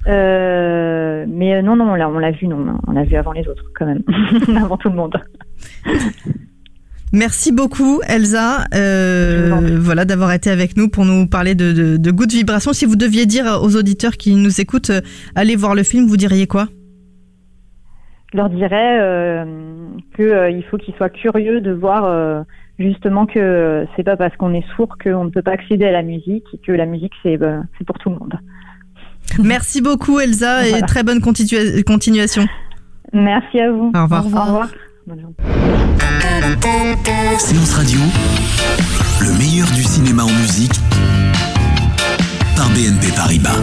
Euh, mais euh, non, non, on l'a, on l'a vu, non, on l'a vu avant les autres, quand même, [LAUGHS] avant tout le monde. Merci beaucoup, Elsa, euh, voilà, d'avoir été avec nous pour nous parler de, de, de Good Vibration. Si vous deviez dire aux auditeurs qui nous écoutent, euh, allez voir le film, vous diriez quoi? Je leur dirais euh, que euh, il faut qu'ils soient curieux de voir justement que c'est pas parce qu'on est sourd qu'on ne peut pas accéder à la musique et que la musique c'est, c'est pour tout le monde. [LAUGHS] Merci beaucoup, Elsa, et très bonne continua- continuation. Merci à vous. Au revoir. Au revoir. Bonne journée. Séance Radio, le meilleur du cinéma en musique par BNP Paribas.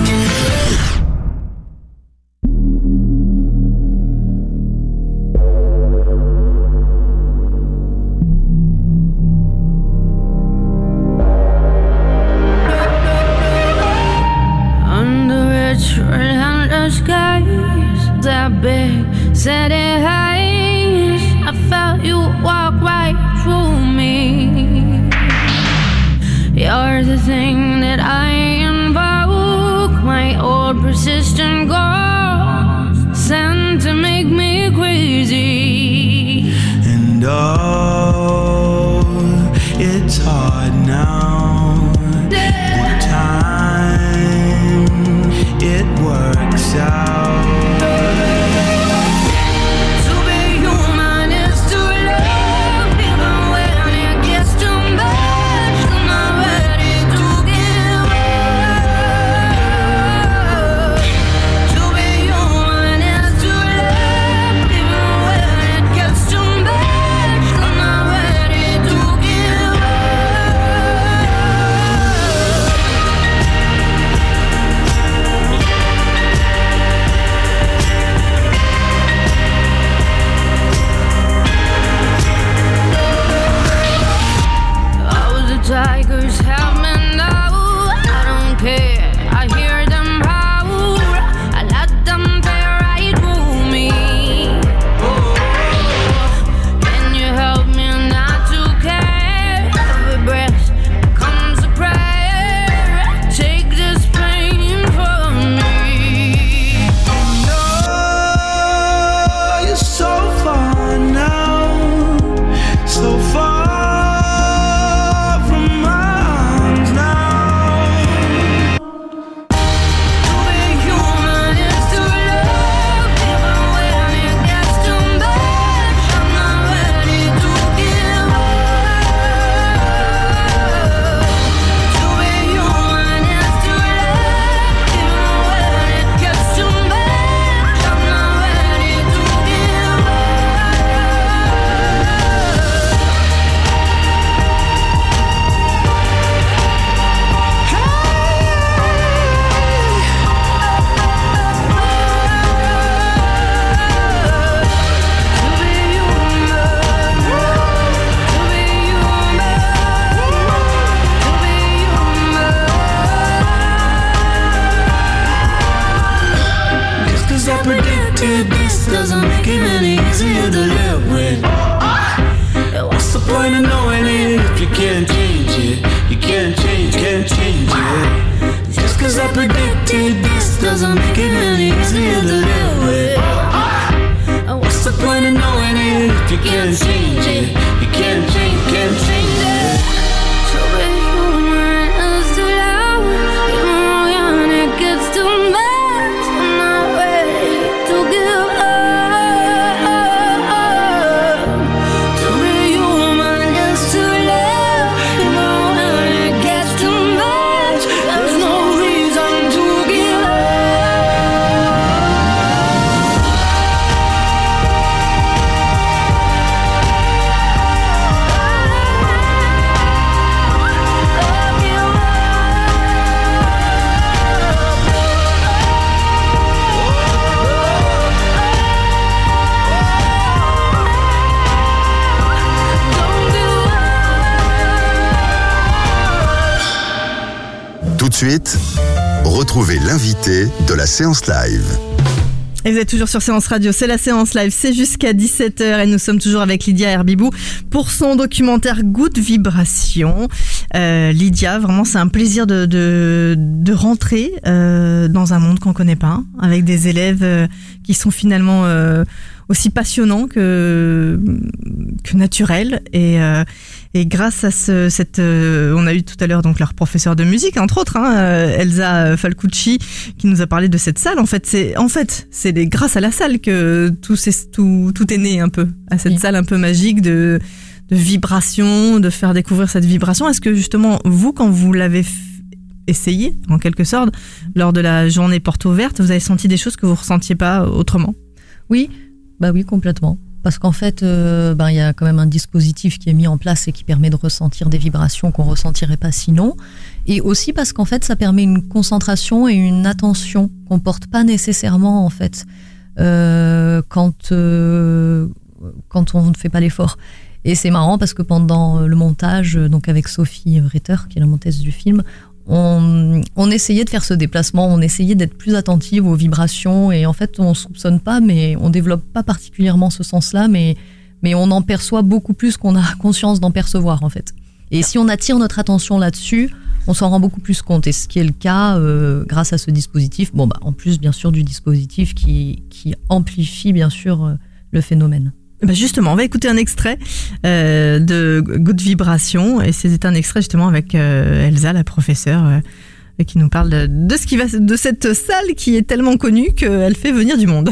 That big city heights, I felt you walk right through me. You're the thing that I invoke, my old persistent ghost, sent to make me crazy. And oh, Tout de suite, retrouvez l'invité de la séance live. Et vous êtes toujours sur Séance Radio, c'est la séance live, c'est jusqu'à 17h et nous sommes toujours avec Lydia Herbibou pour son documentaire Good Vibration. Euh, Lydia, vraiment c'est un plaisir de, rentrer euh, dans un monde qu'on connaît pas, avec des élèves euh, qui sont finalement euh, aussi passionnants que, que naturels et, euh, et grâce à ce, cette, euh, on a eu tout à l'heure donc leur professeur de musique, entre autres, hein, Elsa Falcucci, qui nous a parlé de cette salle. En fait, c'est, en fait, c'est grâce à la salle que tout, c'est, tout, tout est né un peu, à cette salle un peu magique de, de vibration, de faire découvrir cette vibration. Est-ce que justement, vous, quand vous l'avez f- essayé, en quelque sorte, lors de la journée porte ouverte, vous avez senti des choses que vous ressentiez pas autrement? Oui, bah oui, complètement. Parce qu'en fait, euh, ben, il y a quand même un dispositif qui est mis en place et qui permet de ressentir des vibrations qu'on ressentirait pas sinon. Et aussi parce qu'en fait, ça permet une concentration et une attention qu'on porte pas nécessairement en fait euh, quand euh, quand on ne fait pas l'effort. Et c'est marrant parce que pendant le montage, donc avec Sophie Ritter, qui est la monteuse du film, on, essayait de faire ce déplacement, on essayait d'être plus attentive aux vibrations et en fait on soupçonne pas, mais on développe pas particulièrement ce sens-là, mais, mais on en perçoit beaucoup plus qu'on a [LAUGHS] conscience d'en percevoir en fait. Et si on attire notre attention là-dessus, on s'en rend beaucoup plus compte. Et ce qui est le cas euh, grâce à ce dispositif, bon bah en plus bien sûr du dispositif qui, qui amplifie bien sûr euh, le phénomène. Bah justement, on va écouter un extrait euh, de Good Vibration et c'est un extrait justement avec euh, Elsa, la professeure, euh, qui nous parle de, ce qui va de cette salle qui est tellement connue qu'elle fait venir du monde.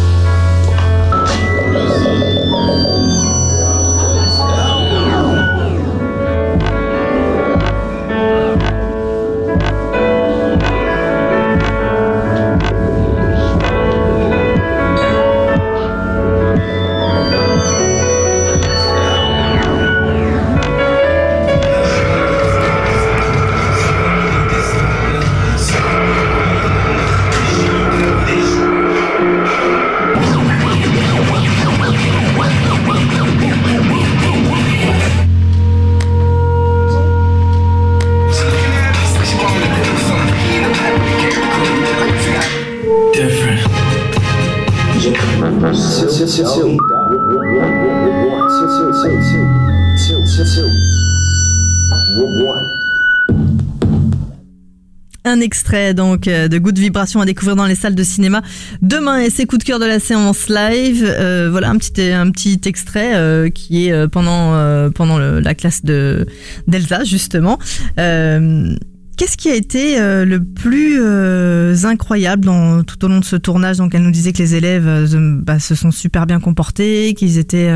donc euh, de Good Vibration à découvrir dans les salles de cinéma demain et c'est coup de cœur de la séance live. Euh, voilà un petit un petit extrait euh, qui est pendant pendant la classe de d'Elsa justement. Qu'est-ce qui a été le plus incroyable dans, tout au long de ce tournage? Donc, elle nous disait que les élèves bah, se sont super bien comportés, qu'ils étaient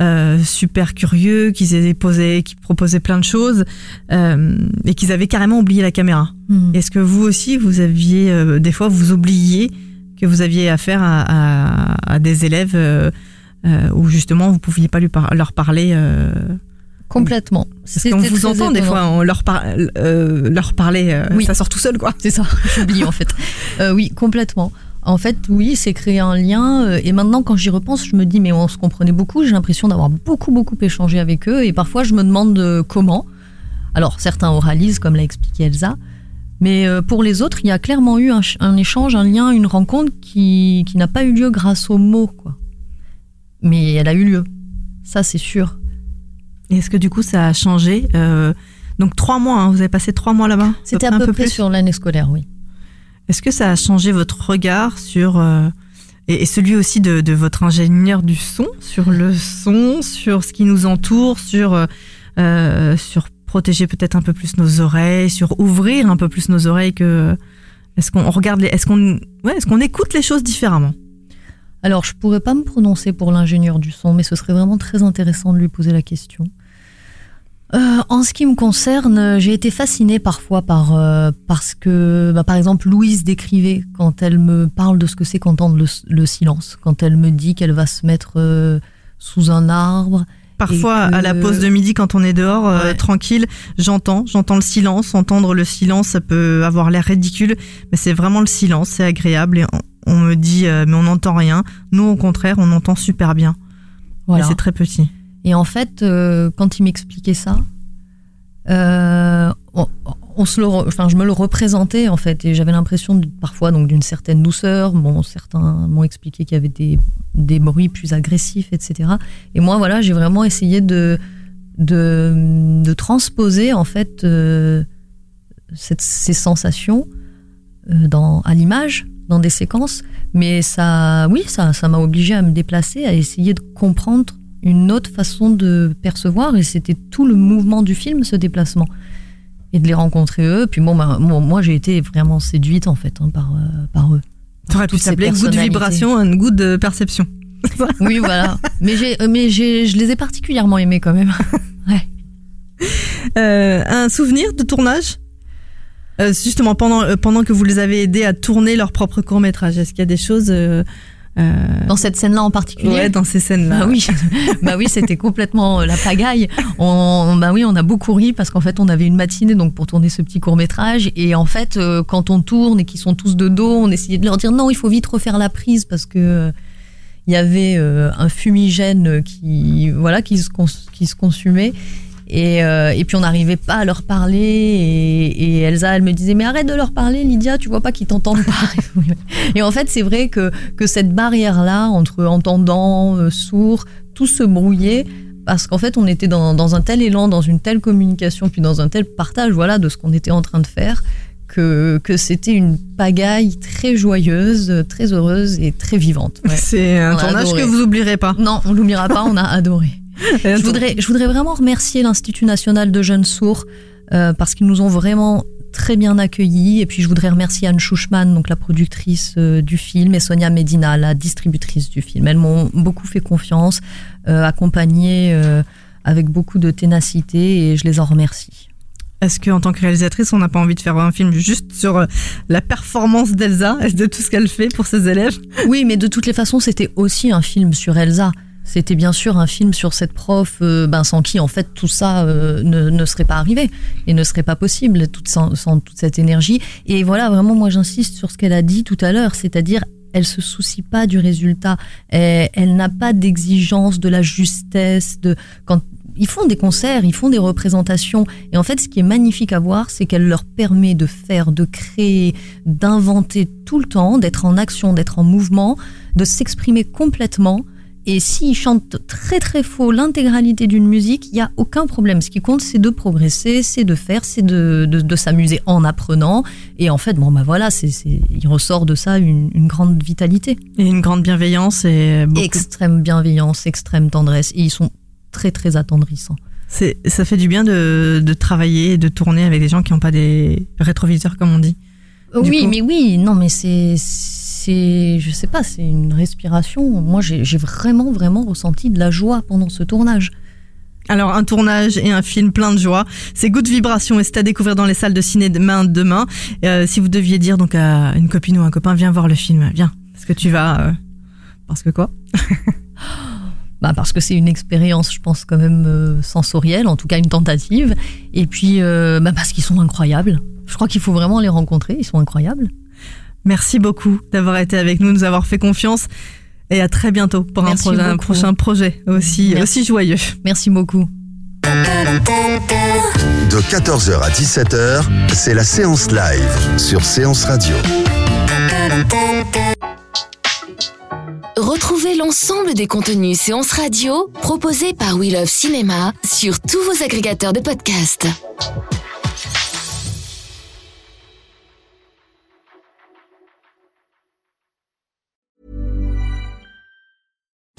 euh, super curieux, qu'ils avaient posé, qu'ils proposaient plein de choses euh, et qu'ils avaient carrément oublié la caméra. Hmm. Est-ce que vous aussi, vous aviez euh, des fois vous oubliez que vous aviez affaire à, à- à des élèves où justement vous pouviez pas lui par- leur parler. Complètement. parce qu'on vous entend des fois, on leur, par- leur parler, Oui. ça sort tout seul quoi. C'est ça, [LAUGHS] j'oublie en fait. Oui, complètement. En fait, oui, c'est créer un lien. euh, et maintenant, quand j'y repense, je me dis, mais on se comprenait beaucoup. J'ai l'impression d'avoir beaucoup, beaucoup échangé avec eux. Et parfois, je me demande euh, comment. Alors, certains oralisent, comme l'a expliqué Elsa. Mais euh, pour les autres, il y a clairement eu un, ch- un échange, un lien, une rencontre qui, qui n'a pas eu lieu grâce aux mots, quoi. Mais elle a eu lieu. Ça, c'est sûr. Est-ce que du coup ça a changé euh, Donc trois mois, hein, vous avez passé trois mois là-bas? C'était à peu, près sur l'année scolaire, oui. Est-ce que ça a changé votre regard sur euh, et, celui aussi de, votre ingénieur du son sur le son, sur ce qui nous entoure, sur euh, euh, sur protéger peut-être un peu plus nos oreilles, sur ouvrir un peu plus nos oreilles que est-ce qu'on regarde est-ce qu'on est-ce qu'on écoute les choses différemment? Alors, je pourrais pas me prononcer pour l'ingénieur du son, mais ce serait vraiment très intéressant de lui poser la question. Euh, en ce qui me concerne, j'ai été fascinée parfois par euh, parce que, bah, par exemple, Louise décrivait quand elle me parle de ce que c'est qu'entendre le, le silence, quand elle me dit qu'elle va se mettre euh, sous un arbre. Parfois, que- à la pause de midi, quand on est dehors, euh, Ouais. tranquille, j'entends, j'entends le silence. Entendre le silence, ça peut avoir l'air ridicule, mais c'est vraiment le silence, c'est agréable. Et on, on me dit, mais on n'entend rien. Nous, au contraire, on entend super bien. Voilà. C'est très petit. Et en fait, euh, quand il m'expliquait ça, euh, on, se le, enfin, je me le représentais en fait, et j'avais l'impression parfois donc d'une certaine douceur. Bon, certains m'ont expliqué qu'il y avait des, bruits plus agressifs, etc. Et moi, voilà, j'ai vraiment essayé de, de, transposer en fait euh, ces sensations à l'image, dans des séquences. Mais ça, oui, ça, ça m'a obligé à me déplacer, à essayer de comprendre une autre façon de percevoir. Et c'était tout le mouvement du film, ce déplacement. Et de les rencontrer eux. Puis bon, ben, moi, moi, j'ai été vraiment séduite en fait hein, par, euh, par eux. T'aurais pu Toutes ces s'appeler goût de vibration, un goût de perception. [LAUGHS] Oui, voilà. Mais, j'ai, euh, mais j'ai, je les ai particulièrement aimés quand même. [LAUGHS] Euh, un souvenir de tournage? Euh, Justement, pendant, pendant que vous les avez aidés à tourner leur propre court-métrage, est-ce qu'il y a des choses... euh, Dans cette scène-là en particulier Ouais, dans ces scènes-là. Bah oui, [LAUGHS] bah oui, c'était complètement euh, la pagaille. On, bah oui, on a beaucoup ri parce qu'en fait, on avait une matinée donc pour tourner ce petit court métrage et en fait, euh, quand on tourne et qu'ils sont tous de dos, on essayait de leur dire non, il faut vite refaire la prise parce que il y avait un fumigène qui voilà qui se qui se consumait. Et, euh, et puis on n'arrivait pas à leur parler et, et Elsa elle me disait mais arrête de leur parler Lydia tu vois pas qu'ils t'entendent pas [LAUGHS] et en fait c'est vrai que, que cette barrière là entre entendant euh, sourd tout se brouillait parce qu'en fait on était dans, dans un tel élan dans une telle communication puis dans un tel partage voilà de ce qu'on était en train de faire que, que c'était une pagaille très joyeuse très heureuse et très vivante Ouais. C'est un On tournage que vous oublierez pas. non on l'oubliera pas on a adoré je voudrais, je voudrais vraiment remercier l'Institut national de jeunes sourds euh, parce qu'ils nous ont vraiment très bien accueillis. Et puis je voudrais remercier Anne Schuchman, donc la productrice euh, du film, et Sonia Medina, la distributrice du film. Elles m'ont beaucoup fait confiance, euh, accompagné euh, avec beaucoup de ténacité, et je les en remercie. Est-ce qu'en tant que réalisatrice, on n'a pas envie de faire un film juste sur la performance d'Elsa et de tout ce qu'elle fait pour ses élèves? Oui, mais de toutes les façons, c'était aussi un film sur Elsa. C'était bien sûr un film sur cette prof, euh, ben, sans qui en fait tout ça euh, ne, ne serait pas arrivé et ne serait pas possible toute, sans, toute cette énergie. Et voilà, vraiment, moi j'insiste sur ce qu'elle a dit tout à l'heure, c'est-à-dire elle se soucie pas du résultat, elle, elle n'a pas d'exigence de la justesse. De quand ils font des concerts, ils font des représentations, et en fait, ce qui est magnifique à voir, c'est qu'elle leur permet de faire, de créer, d'inventer tout le temps, d'être en action, d'être en mouvement, de s'exprimer complètement. Et s'ils chantent très très faux l'intégralité d'une musique, il n'y a aucun problème. Ce qui compte, c'est de progresser, c'est de faire, c'est de, de, de s'amuser en apprenant. Et en fait, bon, bah voilà, c'est, c'est, il ressort de ça une, une grande vitalité. Et une grande bienveillance et beaucoup. Extrême bienveillance, extrême tendresse. Et ils sont très très attendrissants. C'est, ça fait du bien de, de travailler et de tourner avec des gens qui n'ont pas des rétroviseurs, comme on dit. Du oui, coup. mais oui, non, mais c'est, c'est, je sais pas, c'est une respiration. Moi, j'ai, vraiment, vraiment ressenti de la joie pendant ce tournage. Alors, un tournage et un film plein de joie. C'est Good Vibration et c'est à découvrir dans les salles de ciné demain. demain. Euh, si vous deviez dire donc à une copine ou un copain, viens voir le film, viens. Parce que tu vas. euh, Parce que quoi? [LAUGHS] Bah parce que c'est une expérience, je pense, quand même euh, sensorielle, en tout cas une tentative. Et puis bah parce qu'ils sont incroyables. Je crois qu'il faut vraiment les rencontrer, ils sont incroyables. Merci beaucoup d'avoir été avec nous, nous avoir fait confiance. Et à très bientôt pour un, projet- prochain projet aussi, Merci. aussi joyeux. Merci beaucoup. De 14h à 17h, c'est la séance live sur Séance Radio. Retrouvez l'ensemble des contenus séances radio proposés par We Love Cinéma sur tous vos agrégateurs de podcasts.